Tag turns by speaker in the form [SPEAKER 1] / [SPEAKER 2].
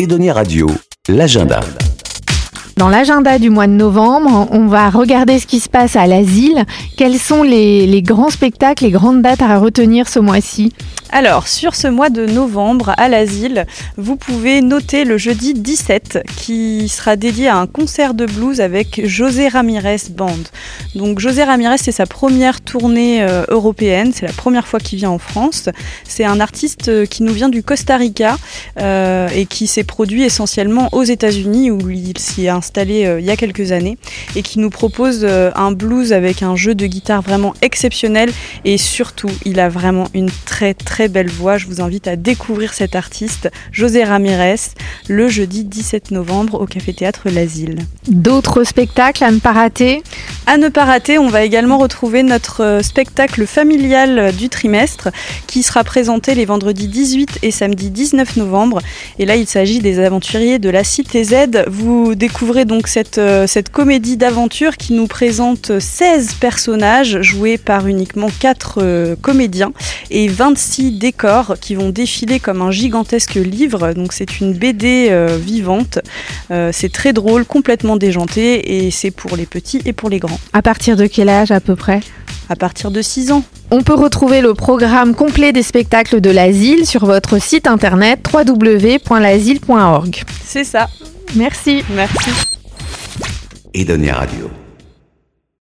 [SPEAKER 1] Edonia Radio, l'agenda.
[SPEAKER 2] Dans l'agenda du mois de novembre, on va regarder ce qui se passe à l'asile. Quels sont les, les grands spectacles, les grandes dates à retenir ce mois-ci?
[SPEAKER 3] Alors, sur ce mois de novembre à l'asile, vous pouvez noter le jeudi 17 qui sera dédié à un concert de blues avec José Ramirez Band. Donc José Ramirez, c'est sa première tournée euh, européenne, c'est la première fois qu'il vient en France. C'est un artiste euh, qui nous vient du Costa Rica euh, et qui s'est produit essentiellement aux États-Unis où il s'y est installé il y a quelques années et qui nous propose un blues avec un jeu de guitare vraiment exceptionnel et surtout, il a vraiment une très très belle voix. Je vous invite à découvrir cet artiste, José Ramirez, le jeudi 17 novembre au Café Théâtre L'Asile.
[SPEAKER 2] D'autres spectacles à ne pas rater?
[SPEAKER 3] À ne pas rater, on va également retrouver notre euh, spectacle familial du trimestre qui sera présenté les vendredis 18 et samedi 19 novembre. Et là, il s'agit des aventuriers de la Cité Z. Vous découvrez donc cette, euh, cette comédie d'aventure qui nous présente 16 personnages joués par uniquement 4 comédiens et 26 décors qui vont défiler comme un gigantesque livre. Donc c'est une BD euh, vivante. Euh, c'est très drôle, complètement déjanté et c'est pour les petits et pour les grands.
[SPEAKER 2] À partir de quel âge à peu près?
[SPEAKER 3] À partir de 6 ans.
[SPEAKER 2] On peut retrouver le programme complet des spectacles de l'asile sur votre site internet www.lasile.org.
[SPEAKER 3] C'est ça.
[SPEAKER 2] Merci.
[SPEAKER 3] Merci.
[SPEAKER 1] Edonia Radio.